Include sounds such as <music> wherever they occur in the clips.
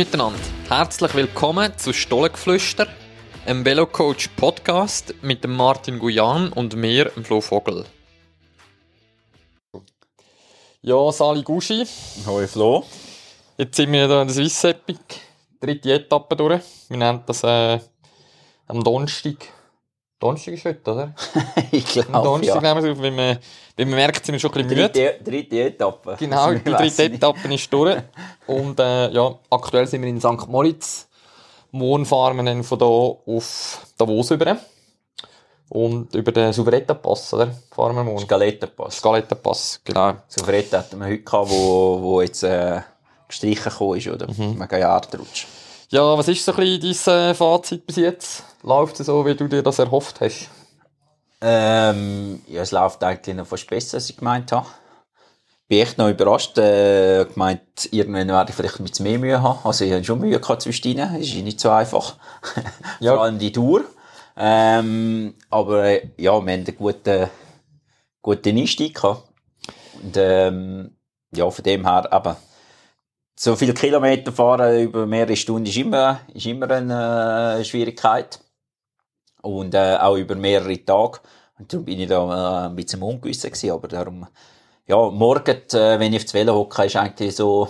miteinander. Herzlich willkommen zu Stollengeflüster, einem Velocoach Podcast mit dem Martin Guyan und mir, dem Flo Vogel. Ja, Sali Guschi. Hoi Flo. Jetzt sind wir hier in der Swiss Epic, dritte Etappe durch. Wir nennen das äh, am Donnerstag. Donnerstag ist heute, oder? <laughs> ich glaube, Am Donnerstag ja. nehmen wir es auf. Wenn wir, wir merken, sind wir schon ein bisschen müde. Dritte, dritte Etappe. Genau, <laughs> die dritte. Etappe ist durch. Und äh, ja, aktuell sind wir in St. Moritz. Morgen fahren wir dann von hier auf Davos über. Und über den Souveretta-Pass, oder? Fahren wir morgen. Skalettenpass. Scaletta-Pass, genau. Souverette hatten wir heute gehabt, wo, wo jetzt äh, gestrichen gekommen ist, oder? Mhm. Mega Jahrdrutsch. Ja, was ist so ein bisschen dein äh, Fazit bis jetzt? Läuft es so, wie du dir das erhofft hast? Ähm, ja, es läuft eigentlich noch fast besser, als ich gemeint habe. Bin echt noch überrascht. Äh, gemeint, irgendwann werde ich vielleicht bisschen mehr Mühe haben. Also ich habe schon Mühe gehabt zwischendrin. Es ist nicht so einfach. <laughs> Ja. Vor allem die Tour. Ähm, aber äh, ja, wir haben einen guten, guten Einstieg gehabt. Und ähm, ja, von dem her eben, so viele Kilometer fahren über mehrere Stunden ist immer, ist immer eine äh, Schwierigkeit. Und äh, auch über mehrere Tage. Und darum bin ich da äh, ein bisschen ungewiss gewesen. Aber darum, ja, morgen, äh, wenn ich aufs Velo hocke, ist eigentlich so,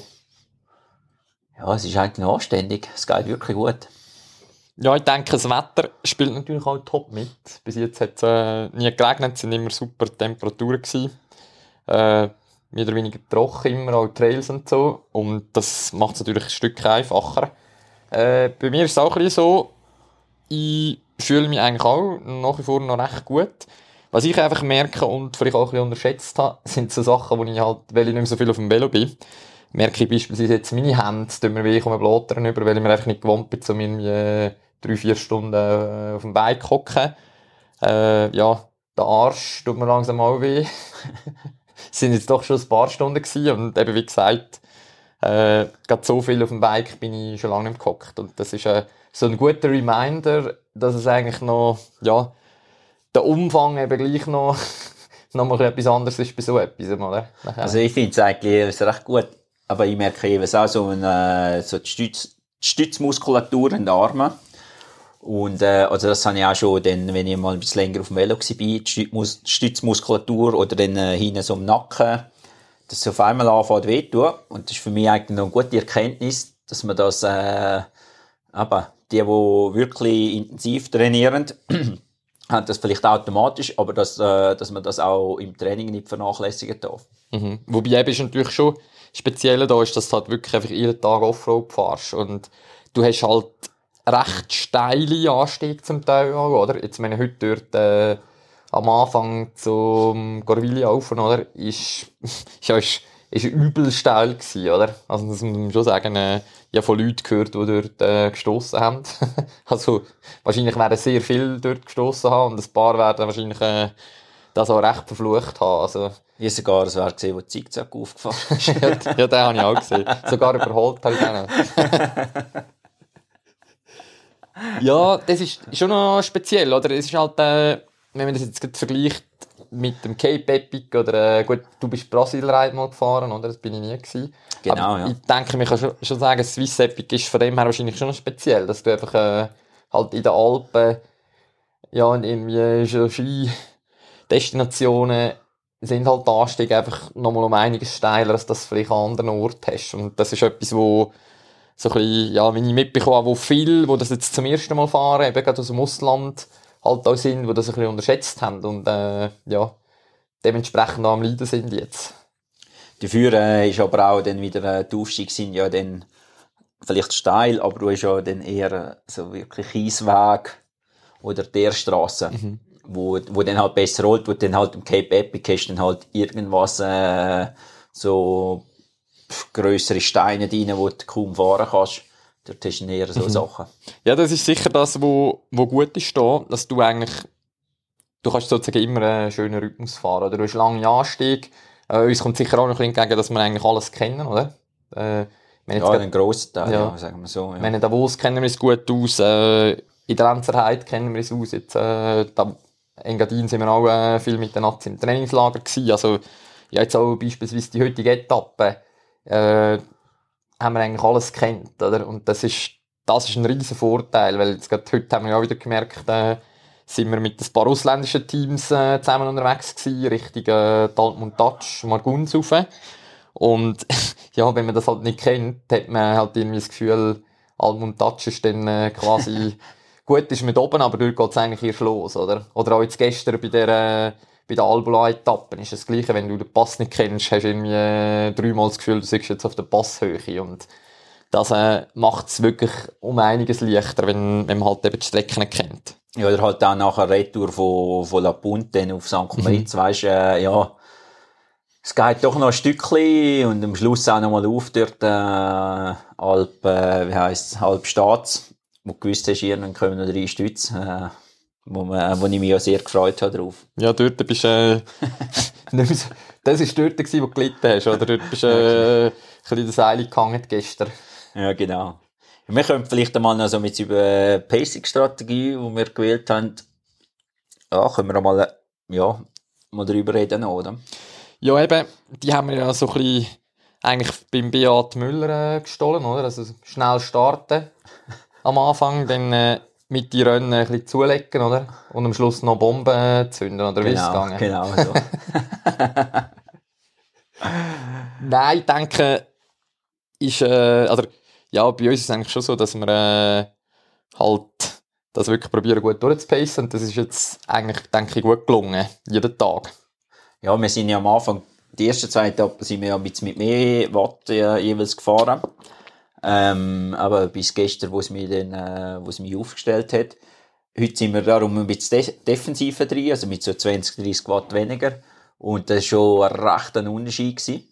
ja, es ist eigentlich noch anständig. Es geht wirklich gut. Ja, ich denke, das Wetter spielt natürlich auch top mit. Bis jetzt hat es äh, nie geregnet, es waren immer super Temperaturen. Gewesen. Äh, mehr oder weniger trocken, immer auch Trails und so. Und das macht es natürlich ein Stück einfacher. Äh, bei mir ist es auch ein bisschen so, ich fühle mich eigentlich auch nach wie vor noch recht gut. Was ich einfach merke und vielleicht auch ein unterschätzt habe, <laughs> sind so Sachen, wo ich halt, weil ich nicht mehr so viel auf dem Velo bin, merke ich beispielsweise jetzt meine Hände, tun mir weh, kommen über, weil ich mir einfach nicht gewohnt bin, um irgendwie äh, drei, vier Stunden äh, auf dem Bike hocken. Äh, ja, der Arsch tut mir langsam auch weh. Es <laughs> sind jetzt doch schon ein paar Stunden gewesen und eben wie gesagt, äh, gerade so viel auf dem Bike bin ich schon lange nicht gehockt. Und das ist äh, so ein guter Reminder, dass es eigentlich noch, ja, der Umfang eben gleich noch, <laughs> noch mal etwas anderes ist bei so etwas, oder? Nachher. Also ich finde es eigentlich recht gut. Aber ich merke eben auch so, eine, so die, Stütz, die Stützmuskulatur in den Armen. Und äh, also das habe ich auch schon, dann, wenn ich mal ein bisschen länger auf dem Velo war, die Stützmus die Stützmuskulatur oder dann äh, hinten so im Nacken, dass es auf einmal anfängt weh. Und das ist für mich eigentlich noch eine gute Erkenntnis, dass man das, äh, aber die, die wirklich intensiv trainieren, <clears throat> haben das vielleicht automatisch, aber dass, äh, dass man das auch im Training nicht vernachlässigen darf. Mhm. Wobei eben ist natürlich schon speziell da ist, dass du halt wirklich einfach jeden Tag Offroad fährst und du hast halt recht steile Anstiege zum Teil auch, oder? Jetzt meine heute dort äh, am Anfang zum Gorvili auf, oder? Ist, <laughs> ist, ist, ist übel steil gewesen, oder? Also das muss man schon sagen, äh, ich habe von Leuten gehört, die dort äh, gestossen haben. <laughs> also wahrscheinlich werden sehr viele dort gestossen haben und ein paar werden wahrscheinlich äh, das auch recht verflucht haben. Also Ich habe sogar ein Werk gesehen, wo Zickzack aufgefahren <laughs> ist. ja, ja, den habe ich auch gesehen. Sogar überholt habe ich den <laughs> ja, das ist schon noch speziell, oder? Es ist halt, äh, wenn man das jetzt vergleicht mit dem Cape Epic oder, äh, gut, du bist Brasil-Ride mal gefahren, oder? Das bin ich nie gewesen. Genau, Aber ja. Ich denke, man kann schon, schon sagen, Swiss Epic ist von dem her wahrscheinlich schon speziell, dass du einfach, äh, halt in den Alpen, ja, und irgendwie so Ski-Destinationen sind halt die Anstiege einfach nochmal um einiges steiler, als das vielleicht an anderen Orten hast. Und das ist etwas, wo so ein bisschen, ja, wenn ich mitbekomme, wo viele, die das jetzt zum ersten Mal fahren, eben gerade aus dem Ausland, halt auch sind, die das ein bisschen unterschätzt haben und, äh, ja, dementsprechend auch am Leiden sind jetzt. Dafür äh, ist aber auch dann wieder, äh, die Aufstiege sind ja dann vielleicht steil, aber du hast ja dann eher äh, so wirklich Kiesweg oder der Straße, wo, wo dann halt besser rollt, wo dann halt im Cape Epic hast, dann halt irgendwas, äh, so pff, grössere Steine drin, wo du kaum fahren kannst. Dort hast du eher so Sachen. Ja, das ist sicher das, wo, wo gut ist da, dass du eigentlich, du kannst sozusagen immer einen schönen Rhythmus fahren, oder du hast lange Anstiege. Äh, uns kommt sicher auch noch ein bisschen entgegen, dass wir eigentlich alles kennen, oder? Äh, wenn jetzt Ja, grad- einen grossen Teil, Ja. ja. sagen wir so. Ja. meine, Davos kennen wir es gut aus, äh, in der Lenzerheide kennen wir es aus, jetzt, äh, da, Engadin sind wir auch äh, viel mit den Nazis im Trainingslager gewesen, also, ja, jetzt auch beispielsweise die heutige Etappe, äh, haben wir eigentlich alles kennt, oder? Und das ist, das ist ein riesen Vorteil, weil jetzt gerade heute haben wir ja auch wieder gemerkt, äh, sind wir mit ein paar ausländischen Teams äh, zusammen unterwegs gewesen, Richtung äh, Daltmund Touch, Marguns rauf. Und <laughs> ja, wenn man das halt nicht kennt, hat man halt irgendwie das Gefühl, Almund Touch ist dann äh, quasi <laughs> gut ist mit oben, aber dort geht es eigentlich erst los, oder? Oder auch jetzt gestern bei der, äh, bei der Albula-Etappe ist das Gleiche, wenn du den Pass nicht kennst, hast du irgendwie äh, dreimal das Gefühl, du sitzt jetzt auf der Passhöhe und das äh, macht es wirklich um einiges leichter, wenn, wenn man halt eben die Strecke nicht kennt. Ja, oder halt auch nachher Retour von, von La Punte auf St. Moritz, mhm. weisst äh, ja, es geht doch noch ein Stückchen und am Schluss auch noch mal auf dort, äh, halb, äh, wie heisst halb Staats, wo du gewusst hast, irgendwann kommen noch drei Stütze, äh, wo, man, wo ich mich auch sehr gefreut habe drauf. Ja, dort bist äh, <laughs> das ist dort gewesen, wo du gelitten hast, oder? Dort bist äh, ein bisschen das Seil gehangen gestern. Ja, genau. Wir können vielleicht einmal noch so mit über Pacing-Strategie, die wir gewählt haben, ja, können wir mal, ja, mal drüber reden, oder? Ja, eben, die haben wir ja so ein bisschen eigentlich beim Beat Müller äh, gestohlen, oder? Also schnell starten am Anfang, dann äh, mit die Rennen ein bisschen zulegen, oder? Und am Schluss noch Bomben zünden, oder wie ist es genau, gegangen? Genau, so. <laughs> Nein, ich denke, ist, äh, oder, ja, bei uns ist es eigentlich schon so, dass wir äh, halt das wirklich probieren gut durchzupacen und das ist jetzt eigentlich, denke ich, gut gelungen, jeden Tag. Ja, wir sind ja am Anfang, die ersten zwei Etappen sind wir ja mit, mit mehr Watt äh, jeweils gefahren. Ähm, aber bis gestern, wo es mich dann, äh, wo es mich aufgestellt hat. Heute sind wir darum ein bisschen de defensiver drin, also mit so 20, 30 Watt weniger. Und das war schon ein rechter Unterschied.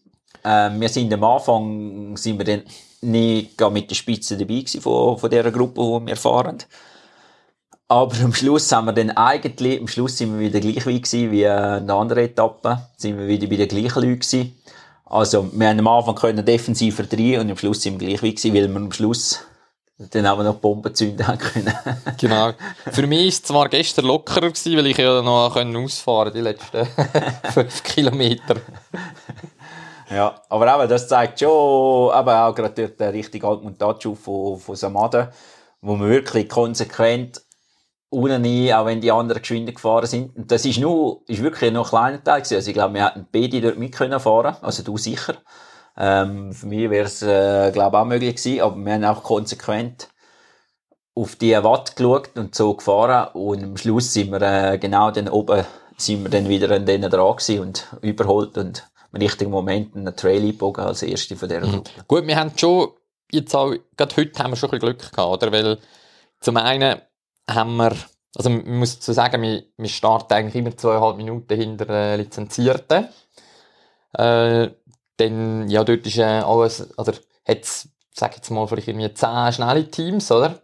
Ähm, wir sind am Anfang, sind wir dann nicht mit der Spitze dabei von, von dieser Gruppe, die wir fahren. Aber am Schluss haben wir dann eigentlich, am Schluss sind wir wieder gleich wie gewesen, wie äh, in der anderen Etappe. Sind wir wieder bei den gleichen Leuten gewesen. Also, wir haben am Anfang können defensiver drehen und am Schluss sind wir gleich wie gewesen, weil wir am Schluss dann auch noch Bomben zünden können. <laughs> genau. Für mich war es zwar gestern lockerer gewesen, weil ich ja noch ausfahren die letzten <laughs> fünf Kilometer. ja, aber eben, das zeigt schon, eben auch gerade der richtige Altmontage von, von Samada, wo man wirklich konsequent ohne nie, auch wenn die anderen geschwind gefahren sind. Und das ist nur, ist wirklich noch ein kleiner Teil gewesen. Also ich glaube, wir hätten beide dort mit können fahren. Also du sicher. Ähm, für mich wäre es, äh, glaube auch möglich gewesen. Aber wir haben auch konsequent auf die Watt geschaut und so gefahren. Und am Schluss sind wir, äh, genau dann oben, sind wir dann wieder an denen dran gewesen und überholt und im richtigen Moment einen Trail eingebogen als erste von dieser. Gruppe. Mhm. Gut, wir haben schon, jetzt auch, gerade heute haben wir schon ein bisschen Glück gehabt, oder? Weil, zum einen, haben wir, also man muss dazu sagen, wir, wir starten eigentlich immer zweieinhalb Minuten hinter äh, Lizenzierten. Äh, dann, ja, dort ist äh, alles, oder hat's, sag jetzt mal, vielleicht irgendwie zehn schnelle Teams, oder?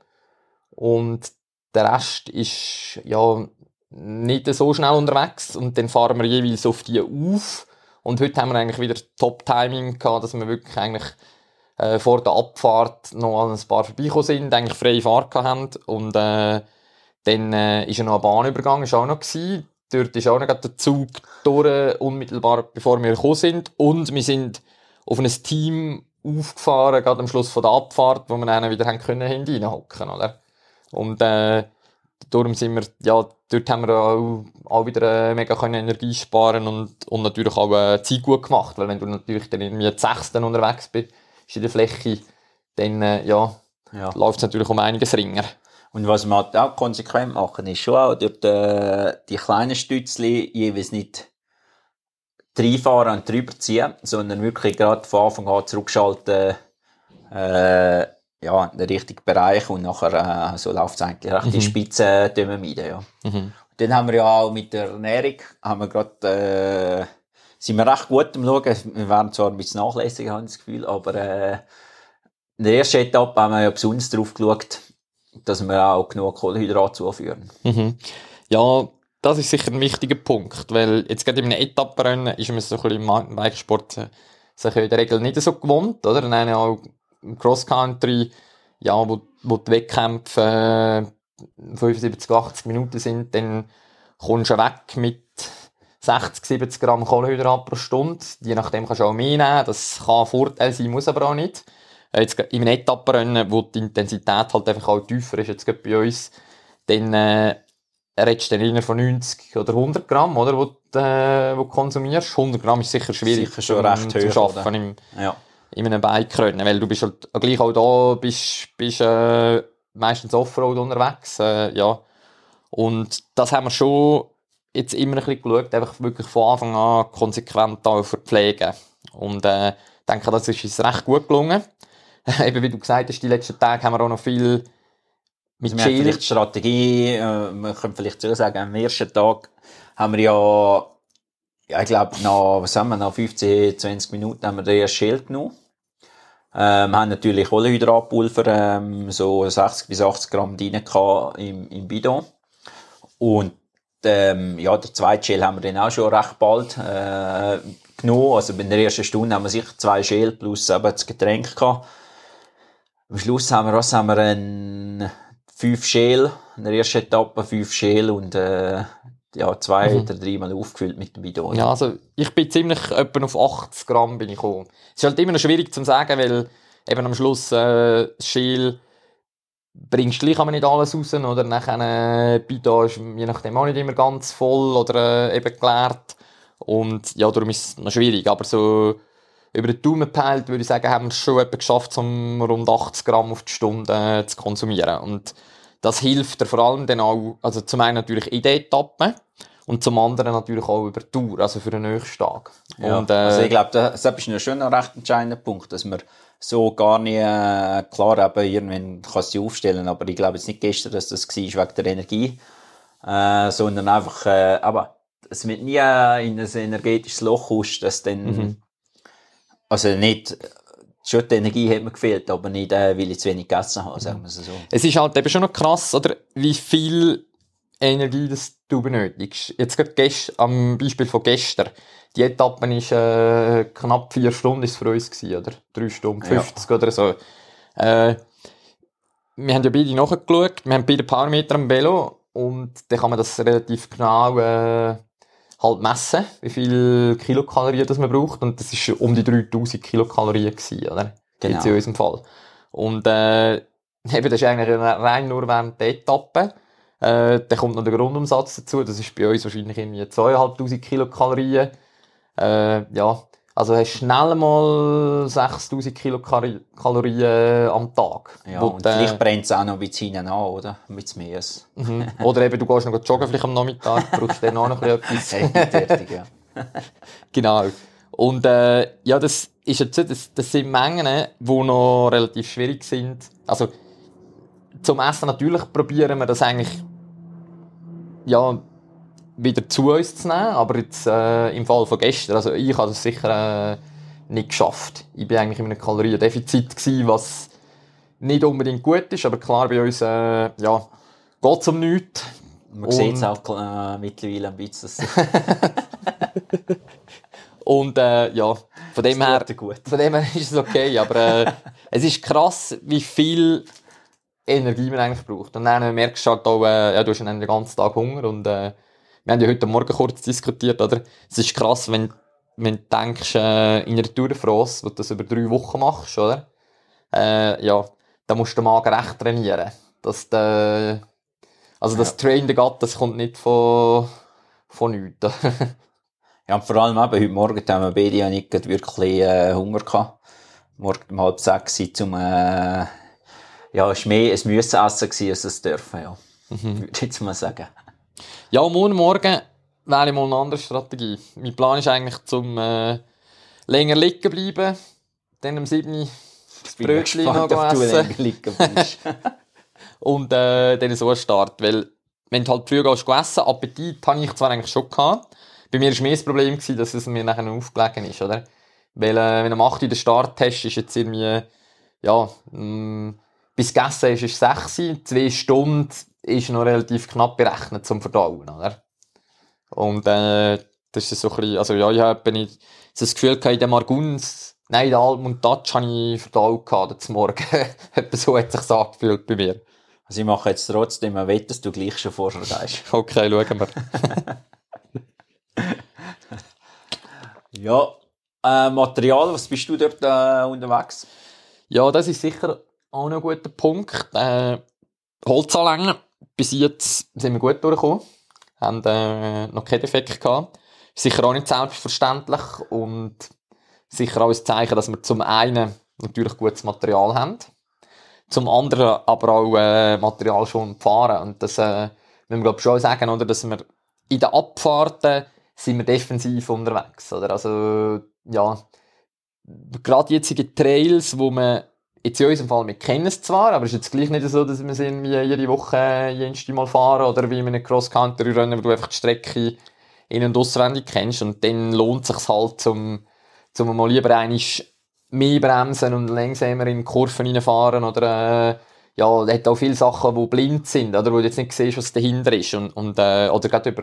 Und der Rest ist, ja, nicht so schnell unterwegs und dann fahren wir jeweils auf die auf. Und heute haben wir eigentlich wieder Top-Timing gehabt, dass wir wirklich eigentlich äh, vor der Abfahrt noch an ein paar vorbeigekommen sind, eigentlich freie Fahrt haben und äh, dann äh, ist ja noch ein Bahnübergang, ist auch noch gewesen. Dort ist auch noch der Zug durch, unmittelbar bevor wir gekommen sind. Und wir sind auf ein Team aufgefahren, gerade am Schluss von der Abfahrt, wo wir dann wieder haben können hineinhocken, oder? Und, äh, darum sind wir, ja, dort haben wir auch, auch wieder äh, mega können Energie sparen und, und natürlich auch äh, Zeit gut gemacht, weil wenn du natürlich dann irgendwie Sechsten unterwegs bist, in der Fläche, dann, äh, ja, ja. läuft es natürlich um einiges ringer. Und was wir halt auch konsequent machen, ist schon auch dort, äh, die kleinen Stützli jeweils nicht reinfahren und drüber ziehen, sondern wirklich gerade von Anfang an zurückschalten, äh, ja, in den richtigen Bereich und nachher, äh, so läuft es eigentlich mhm. die Spitze äh, meiden, ja. Mhm. Dann haben wir ja auch mit der Ernährung, haben wir gerade, äh, sind wir recht gut am Schauen. Wir werden zwar ein bisschen nachlässig, habe ich das Gefühl, aber, äh, in der ersten Etappe haben wir ja besonders drauf geschaut, dass wir auch genug Kohlenhydrat zuführen. Mhm. Ja, das ist sicher ein wichtiger Punkt, weil jetzt gerade in einem Etappenrennen ist man so ein bisschen im Mountainbikesport äh, sich in der Regel nicht so gewohnt, oder? Dann auch im Cross-Country, ja, wo, wo die Wettkämpfe äh, 75, 80 Minuten sind, dann kommst du weg mit 60, 70 Gramm Kohlenhydrat pro Stunde. Je nachdem kannst du auch mehr nehmen. Das kann ein Vorteil sein, muss aber auch nicht. Äh, Jetzt in einem Etappenrennen, wo die Intensität halt einfach auch tiefer ist, jetzt bei uns, dann äh, redest du dann von 90 oder 100 Gramm, oder, wo du, äh, wo du konsumierst. 100 Gramm ist sicher schwierig Sicher schon recht Schaffen oder? im, Ja. in einem Bike-Rennen, weil du bist halt gleich auch da, bist, bist äh, meistens Offroad unterwegs, äh, ja. Und das haben wir schon jetzt immer ein bisschen geschaut, einfach wirklich von Anfang an konsequent auch verpflegen. Und äh, ich denke, das ist uns recht gut gelungen. <laughs> Eben wie du gesagt hast, die letzten Tage haben wir auch noch viel mit Also Chill. vielleicht Strategie, äh, man könnte vielleicht so sagen, am ersten Tag haben wir ja, ja ich glaube, nach, was haben wir, nach 15, 20 Minuten haben wir den ersten Schild genommen. Ähm, wir haben natürlich Kohlenhydratpulver, ähm, so 60 bis 80 Gramm drin im, im Bidon. Und ähm, ja, der zweite Schäl haben wir dann auch schon recht bald äh, genommen. Also in der ersten Stunde haben wir sicher zwei Schäl plus eben das Getränk gehabt. Am Schluss haben wir, was haben wir, ein, fünf Schäl, in der ersten Etappe fünf Schäl und äh, ja, zwei oder dreimal aufgefüllt mit dem Bidon. Ja, also ich bin ziemlich etwa auf 80 Gramm bin ich gekommen. Es ist halt immer noch schwierig zu sagen, weil eben am Schluss äh, das Schäl bringst du gleich aber nicht alles raus, oder nachher äh, Bidon ist je nachdem auch nicht immer ganz voll oder äh, eben geleert. Und ja, darum ist es noch schwierig, aber so über den Daumen gepeilt, würde ich sagen, haben wir es schon etwa geschafft, um rund 80 Gramm auf die Stunde äh, zu konsumieren. Und das hilft dir vor allem dann auch, also zum einen natürlich in der Etappe und zum anderen natürlich auch über die Tour, also für den nächsten Tag. Ja, Und, äh, also ich glaube, das, das ist ein recht entscheidender Punkt, dass man so gar nicht, äh, klar eben, irgendwann kannst du sie aufstellen, aber ich glaube jetzt nicht gestern, dass das war wegen der Energie, äh, sondern einfach, äh, aber es wird nie äh, in ein energetisches Loch kosten, dass dann, Mhm. Also nicht, schon die Energie hat mir gefehlt, aber nicht, äh, weil ich zu wenig gegessen habe, sagen wir es so. Es ist halt eben schon noch krass, oder, wie viel Energie das du benötigst. Jetzt gerade gest am Beispiel von gestern. Die Etappe ist äh, knapp vier Stunden ist für uns gewesen, oder? Drei Stunden, Ja. 50 oder so. Äh, wir haben ja beide nachgeschaut, wir haben beide Parameter am Velo und dann kann man das relativ genau äh, halt messen, wie viel Kilokalorien das man braucht und das ist um die 3000 Kilokalorien gewesen, oder? Genau. Jetzt in unserem Fall. Und äh, <laughs> eben, das ist eigentlich rein nur während der Etappe. Äh, dann kommt noch der Grundumsatz dazu, das ist bei uns wahrscheinlich irgendwie 2500 Kilokalorien. Äh, ja, also hast schnell mal 6000 Kilokalorien am Tag. Ja, und vielleicht brennt es auch noch bisschen hinten an, oder? Mehr. als- Mhm. Oder eben, du gehst noch joggen vielleicht am Nachmittag, brauchst dann auch noch ein bisschen etwas. ja. <laughs> Genau. Und äh, ja, das ist jetzt, das, das sind Mengen, die noch relativ schwierig sind. Also zum Essen natürlich probieren wir das eigentlich ja wieder zu uns zu nehmen, aber jetzt äh, im Fall von gestern, also ich habe das sicher äh, nicht geschafft. Ich bin eigentlich in einem Kaloriendefizit gewesen, was nicht unbedingt gut ist, aber klar bei uns äh, ja geht es um nichts. Man sieht es auch äh, mittlerweile ein bisschen. <laughs> <laughs> Und äh, ja, von dem her, gut. von dem her ist es okay, aber äh, <laughs> es ist krass, wie viel Energie man eigentlich braucht. Und dann merkst du halt auch, äh, ja, du hast dann den ganzen Tag Hunger und äh, wir haben ja heute Morgen kurz diskutiert, oder? Es ist krass, wenn, wenn du denkst, äh, in einer Tour de France, wo du das über drei Wochen machst, oder? Äh, ja, da musst du den Magen recht trainieren. Dass der, also das Train the Gut, das kommt nicht von, von nichts. <laughs> Ja, und vor allem eben, heute Morgen haben wir beide ja nicht wirklich äh, Hunger gehabt. Morgen um halb sechs zum, äh, ja, es war mehr ein Müssenessen als es dürfen, ja. Würde ich jetzt mal sagen. Ja, morgen Morgen wähle ich mal eine andere Strategie. Mein Plan ist eigentlich, zum äh, länger liegen bleiben, dann am 7. Uhr das Brötchen noch essen <laughs> und äh, dann so starten. Weil, wenn du halt früh gehst essen, Appetit habe ich zwar eigentlich schon gehabt. Bei mir war mehr das Problem, gewesen, dass es mir nachher aufgelegen ist, oder? Weil, äh, wenn du am 8 Uhr den Start hast, ist jetzt irgendwie, ja, mh, bis gegessen ist, ist es 6 Uhr, zwei Stunden ist noch relativ knapp berechnet zum Verdauen, oder? Und, äh, das ist so ein bisschen, also ja, ich habe so das Gefühl gehabt, in dem Arguns, nein, in der Almund-Touch habe ich verdaut gehabt, zum Morgen. <laughs> Etwa so hat sich angefühlt bei mir. Also ich mache jetzt trotzdem ein Wett, dass du gleich schon vorher gehst. <laughs> Okay, schauen wir. <laughs> Ja, äh, Material, was bist du dort äh, unterwegs? Ja, das ist sicher auch noch ein guter Punkt. Äh, Holzanlängen, bis jetzt sind wir gut durchgekommen. Haben äh, noch keinen Defekt gehabt. Sicher auch nicht selbstverständlich und sicher auch ein Zeichen, dass wir zum einen natürlich gutes Material haben, zum anderen aber auch äh, Material schon fahren. Und das äh, müssen wir glaube schon sagen, oder, dass wir in den Abfahrten sind wir defensiv unterwegs. Oder? Also, ja, gerade jetzige Trails, wo man jetzt in unserem Fall, wir kennen es zwar, aber es ist jetzt gleich nicht so, dass wir sind wie jede Woche jedes Mal fahren oder wie in einem Cross-Country-Rennen, wo du einfach die Strecke in- und auswendig kennst und dann lohnt es sich halt, zum, zum mal lieber einmal mehr bremsen und langsamer in Kurven reinfahren oder äh, ja, hat auch viele Sachen, die blind sind, oder wo du jetzt nicht siehst, was dahinter ist und, und äh, oder gerade über,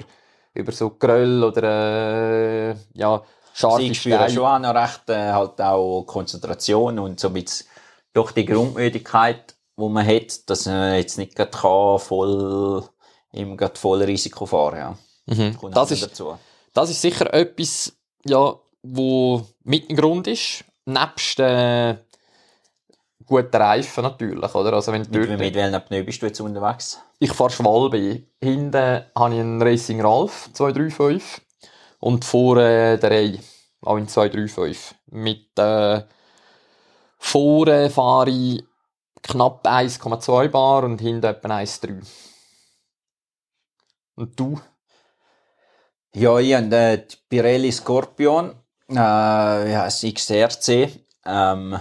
über so Gröll oder äh, ja, scharfe Sie spüren schon auch noch recht äh, halt auch Konzentration und so mit doch die Grundmüdigkeit, wo man hat, dass man jetzt nicht gerade kann, voll im gerade voll Risiko fahren ja. Mhm. Kommt Das ist, dazu. das ist sicher etwas, ja, wo mit ein Grund ist, nebst äh, guten Reifen natürlich, oder? Also wenn du Mit, dort- mit welchen Pneu bist du jetzt unterwegs? Ich fahre Schwalbe. Hinten habe ich einen Racing Ralph 235 und vorne der Ray, auch in 235. Mit äh, vorne fahre ich knapp 1,2 Bar und hinten etwa 1,3. Und du? Ja, ich habe die Pirelli Scorpion, äh, ja, das XRC. Ähm,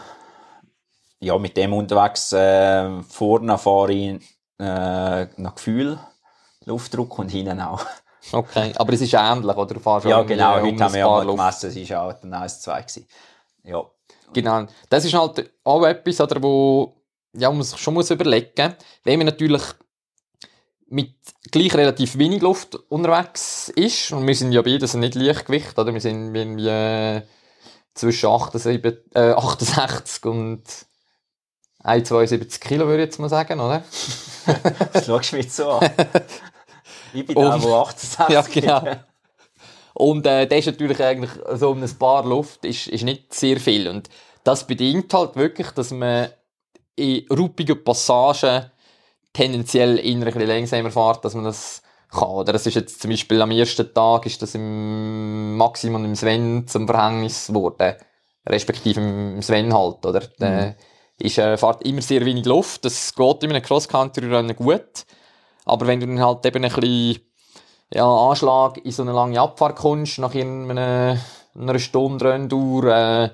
ja, mit dem unterwegs. Äh, vorne fahre ich äh, nach Gefühl, Luftdruck und hinten auch. Okay, aber es ist ähnlich, oder? Du fährst Ja, genau. um Heute haben ein wir ja mal gemessen, es war auch dann 1,2 gewesen. Ja. Genau. Das ist halt auch etwas, oder, wo ja, man sich schon muss überlegen Wenn man natürlich mit gleich relativ wenig Luft unterwegs ist, und wir sind ja beide nicht Leichtgewicht, oder? Wir sind irgendwie äh, zwischen 78, äh, 68 und 1,72 Kilo, würde ich jetzt mal sagen, oder? <laughs> Das schaust du mich so an. Ich bin der, Und- der 68 <laughs> ja, genau. Und äh, das ist natürlich eigentlich so um ein paar Luft ist, ist nicht sehr viel. Und das bedingt halt wirklich, dass man in ruppigen Passagen tendenziell eher ein bisschen langsamer fährt, dass man das kann. Oder das ist jetzt zum Beispiel am ersten Tag ist das im Maximum im Sven zum Verhängnis geworden. Respektive im Sven halt, oder? Der ist, äh, fährt immer sehr wenig Luft. Das geht in einem Cross-Country-Rennen gut. Aber wenn du dann halt eben ein bisschen ja, Anschlag in so eine lange Abfahrt kommst, nach irgendeiner einer Stunde Renndauer, äh,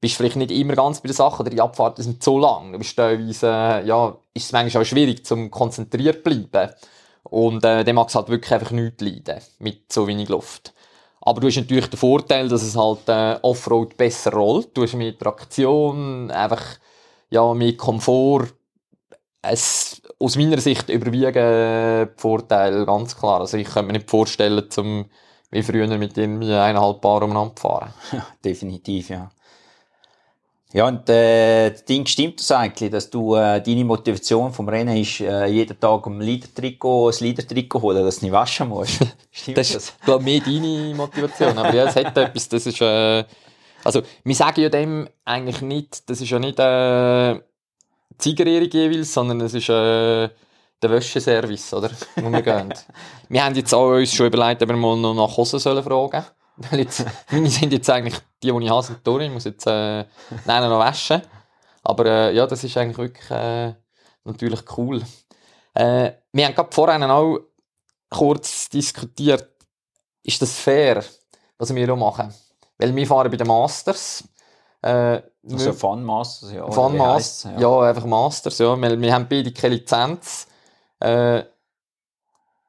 bist du vielleicht nicht immer ganz bei der Sache, oder die Abfahrten sind so lang. Du bist teilweise, äh, ja, ist es manchmal auch schwierig, zum konzentriert zu bleiben. Und äh, dann mag es halt wirklich einfach nichts leiden, mit so wenig Luft. Aber du hast natürlich den Vorteil, dass es halt äh, Offroad besser rollt. Du hast mehr Traktion, einfach ja, mehr Komfort. Es, aus meiner Sicht überwiegen die Vorteile ganz klar. Also ich könnte mir nicht vorstellen, zum wie früher mit irgendwie eineinhalb Bar umeinander zu fahren. Definitiv, ja. Ja, und äh, das Ding stimmt das eigentlich, dass du äh, deine Motivation vom Rennen ist, äh, jeden Tag ein Leader-Trikot, ein Leader-Trikot holen, dass du nicht waschen musst. <laughs> Stimmt Das ist, glaube ich, mehr deine Motivation. Aber ja, es hat etwas, das ist, äh, also, wir sagen ja dem eigentlich nicht, das ist ja nicht, äh, Siegerehrung jeweils, sondern es ist, äh, der Wäscheservice, oder? <laughs> Wo wir gehen. wir haben jetzt auch uns schon überlegt, ob wir mal noch nach Hosen sollen fragen. Weil jetzt, <laughs> meine sind jetzt eigentlich die, die ich habe, sind durch. Ich muss jetzt, äh, nein, noch waschen. Aber, äh, ja, das ist eigentlich wirklich, äh, natürlich cool. Äh, wir haben gerade vorhin auch kurz diskutiert, ist das fair, was wir hier machen? Weil wir fahren bei den Masters. Äh, Also Fun Masters, ja. Fun Masters, heisst's? ja. einfach Masters, ja. Weil wir haben beide keine Lizenz. Äh,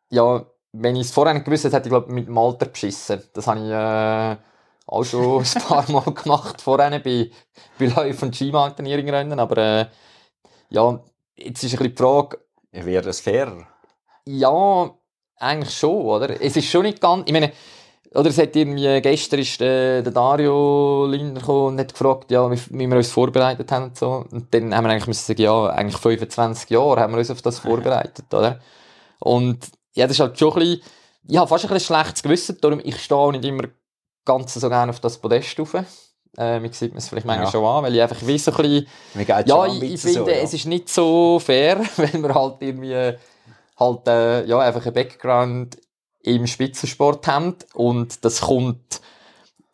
ja, wenn ich es vorher nicht gewusst hätte, hätte ich glaube mit dem Alter beschissen. Das habe ich äh, auch schon ein <laughs> paar Mal gemacht vorher bei, bei Läufen und Skimountaineering-Rennen. Aber äh, ja, jetzt ist ein bisschen die Frage, Ja, Wäre das fair? ja, eigentlich schon, oder? Es ist schon nicht ganz, ich meine, oder es hat irgendwie, gestern ist äh, der Dario Lindner gekommen und hat gefragt, ja, wie, wie wir uns vorbereitet haben und so. Und dann haben wir eigentlich müssen sagen, ja, eigentlich 25 Jahre haben wir uns auf das vorbereitet, oder? Und ja, das ist halt schon ein bisschen, ich habe fast ein bisschen schlechtes Gewissen, darum ich stehe auch nicht immer ganz so gerne auf das Podest rauf. Äh, mir sieht man es vielleicht manchmal Ja. schon an, weil ich einfach wie so ein bisschen... Ja, ein ich, ich finde, so, ja. es ist nicht so fair, <laughs> wenn wir halt irgendwie halt, äh, ja, einfach einen Background im Spitzensport haben und das kommt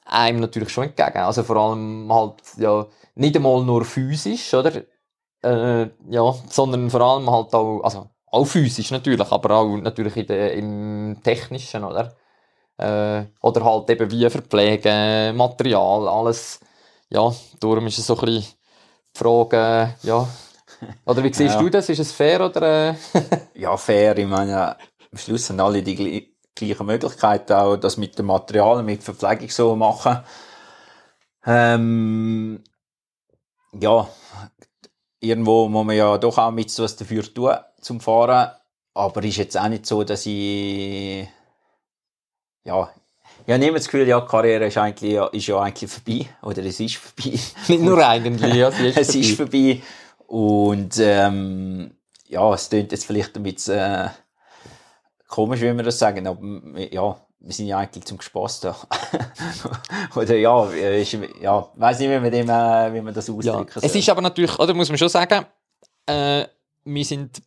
einem natürlich schon entgegen. Also vor allem halt, ja, nicht einmal nur physisch, oder? Äh, ja, sondern vor allem halt auch, also auch physisch natürlich, aber auch natürlich in der, im Technischen, oder? Äh, oder halt eben wie Verpflegen, Material, alles. Ja, darum ist es so ein bisschen die Frage, ja. Oder wie siehst Ja. du das? Ist es fair oder? Äh? Ja, fair. Ich meine, am Schluss haben alle die gleichen Möglichkeiten, auch das mit dem Material, mit Verpflegung so machen. Ähm, ja, irgendwo muss man ja doch auch mit was dafür tun, zum Fahren. Aber ist jetzt auch nicht so, dass ich, ja, ich habe immer das Gefühl, ja, die Karriere ist, eigentlich, ja- ist ja eigentlich vorbei. Oder es ist vorbei. <laughs> Nicht nur eigentlich, ja, sie ist <laughs> es ist vorbei. vorbei. Und ähm, ja, es klingt jetzt vielleicht ein bisschen äh, komisch, wie wir das sagen, aber ja, wir sind ja eigentlich zum Spaß <laughs> da. Oder ja, äh, ist, ja, weiß nicht, wie man, dem, äh, wie man das Ja. ausdrücken Es ist aber natürlich, oder muss man schon sagen, äh, wir sind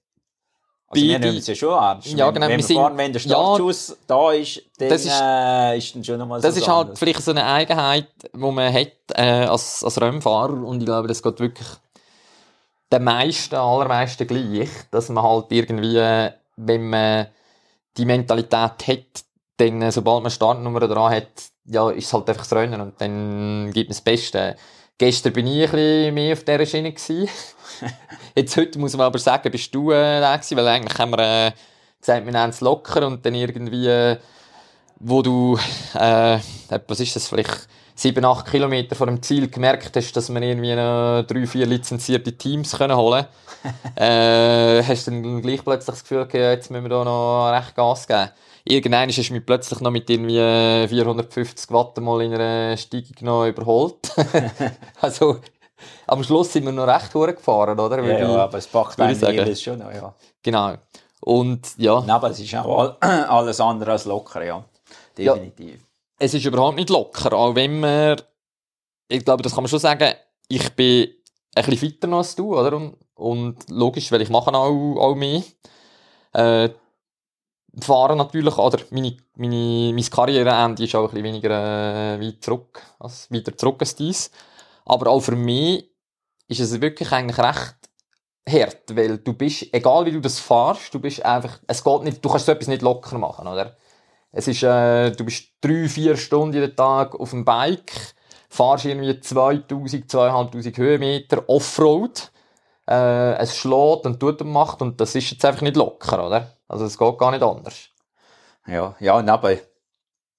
also wir nehmen es ja schon ernst. Ja, wenn, genau, wenn wir wir sind- fahren, wenn der ja, Startschuss da ist, dann das ist- äh, ist dann schon nochmal so Das ist halt vielleicht so eine Eigenheit, die man hat äh, als, als Rennfahrer und ich glaube, das geht wirklich den meisten, allermeisten gleich, dass man halt irgendwie, äh, wenn man die Mentalität hat, dann, äh, sobald man Startnummer dran hat, ja, ist es halt einfach das Rennen und dann gibt man das Beste. Gestern bin ich ein bisschen mehr auf dieser Schiene gewesen. <laughs> Jetzt heute muss man aber sagen, bist du äh, da gewesen, weil eigentlich haben wir äh, gesagt, wir nehmen es locker und dann irgendwie äh, wo du, äh, was ist das, vielleicht sieben, acht Kilometer vor dem Ziel gemerkt hast, dass wir irgendwie drei, vier lizenzierte Teams können holen <laughs> äh, hast du dann gleich plötzlich das Gefühl gehabt, jetzt müssen wir da noch recht Gas geben. Irgendwann du mich plötzlich noch mit irgendwie äh, 450 Watt mal in einer Steigung noch überholt. <laughs> <laughs> also, am Schluss sind wir noch recht hochgefahren, oder? Ja, ja, aber es packt einen schon noch, ja. Genau. Und ja, Nein, aber es ist auch all, <clears throat> alles andere als locker, ja. Definitiv. es ist überhaupt nicht locker, auch wenn man, ich glaube, das kann man schon sagen, ich bin ein bisschen fitter noch als du, oder? Und, und logisch, weil ich mache auch, auch mehr. Äh, fahren natürlich, oder meine, meine, mein Karriereende ist auch ein bisschen weniger äh, weit zurück, als, weiter zurück als dies. Aber auch für mich ist es wirklich eigentlich recht hart, weil du bist, egal wie du das fahrst, du bist einfach, es geht nicht, du kannst so etwas nicht locker machen, oder? Es ist, äh, du bist drei, vier Stunden jeden Tag auf dem Bike, fahrst irgendwie 2000, 2500 Höhenmeter Offroad, äh, es schlägt und tut und macht und das ist jetzt einfach nicht locker, oder? Also es geht gar nicht anders. Ja, ja, und aber ich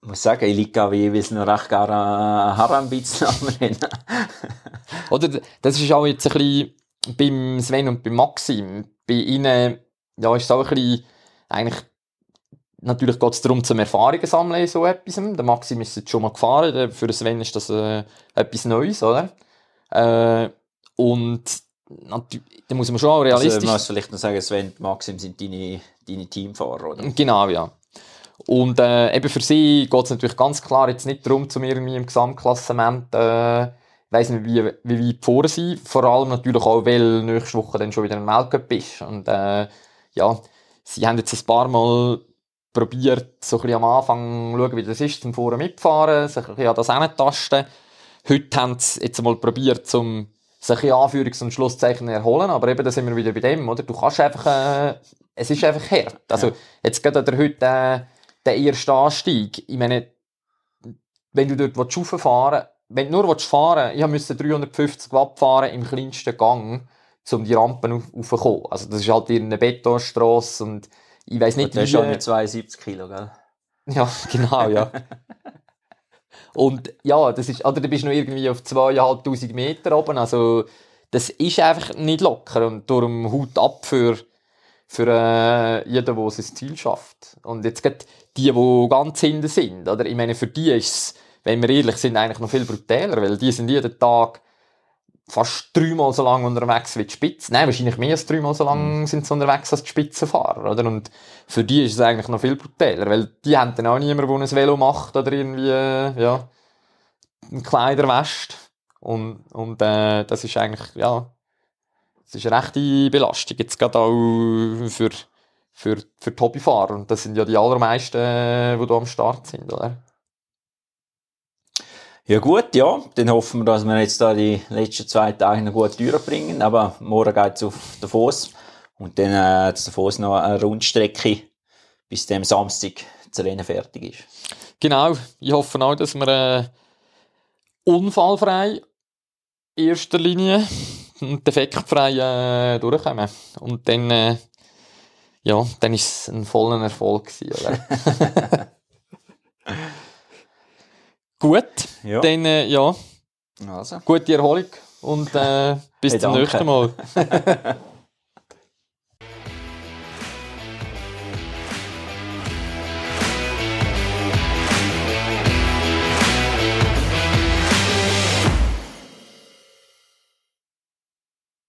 muss sagen, ich liege auch jeweils noch recht gerne äh, habe ein bisschen am Rennen. <laughs> Oder das ist auch jetzt ein bisschen beim Sven und beim Maxim. Bei ihnen ja, ist es auch ein bisschen, eigentlich, natürlich geht es darum, zum Erfahrungen sammeln in so etwas. Der Maxim ist jetzt schon mal gefahren, für Sven ist das äh, etwas Neues, oder? Äh, und da muss man schon auch Also, realistisch man muss vielleicht noch sagen, Sven und Maxim sind deine, deine Teamfahrer, oder? Genau, ja. Und äh, eben für sie geht es natürlich ganz klar jetzt nicht darum, zum irgendwie im Gesamtklassement, äh, weiss nicht, wie, wie weit vor sie, vor allem natürlich auch, weil nächste Woche dann schon wieder ein Weltcup ist. Und äh, ja, sie haben jetzt ein paar Mal probiert, so ein bisschen am Anfang zu schauen, wie das ist, zum Vorne mitfahren, sich ein bisschen an das hintasten. Heute haben sie jetzt mal probiert, zum sich in Anführungs- und Schlusszeichen erholen, aber eben, da sind wir wieder bei dem, oder? Du kannst einfach, äh, es ist einfach hart. Also, jetzt geht der heute äh, der erste Anstieg. Ich meine, wenn du dort willst rauffahren willst, wenn du nur willst fahren ich musste 350 Watt fahren im kleinsten Gang, um die Rampen auf, raufzukommen. Also, das ist halt in einer Betonstrasse und ich weiss nicht, Und der ist schon wie... mit 72 Kilo, gell? Ja, <laughs> genau, ja. <laughs> Und ja, das ist, oder du bist noch irgendwie auf 2'500 Meter oben, also das ist einfach nicht locker und darum Hut ab für, für äh, jeden, der sein Ziel schafft. Und jetzt gerade die, die ganz hinten sind, oder? Ich meine, für die ist es, wenn wir ehrlich sind, eigentlich noch viel brutaler, weil die sind jeden Tag fast dreimal so lang unterwegs wie die Spitze. Nein, wahrscheinlich mehr als dreimal so lang sind sie unterwegs als die Spitzenfahrer, oder? Und für die ist es eigentlich noch viel brutaler, weil die haben dann auch niemanden, der ein Velo macht oder irgendwie, äh, ja, ein Kleider wäscht. Und, und äh, das ist eigentlich, ja, das ist eine rechte Belastung, jetzt gerade auch für, für, für die Hobbyfahrer. Und das sind ja die allermeisten, äh, die da am Start sind, oder? Ja gut, ja, dann hoffen wir, dass wir jetzt da die letzten zwei Tage noch gut durchbringen, aber morgen geht es auf Davos und dann äh, hat Davos noch eine Rundstrecke, bis dem Samstag das Rennen fertig ist. Genau, ich hoffe auch, dass wir äh, unfallfrei in erster Linie und defektfrei äh, durchkommen. Und dann, äh, ja, dann ist es ein voller Erfolg gewesen, oder? <laughs> Gut, Ja. dann, äh, ja, Also. gute Erholung und äh, bis Hey, zum danke. nächsten Mal. <laughs>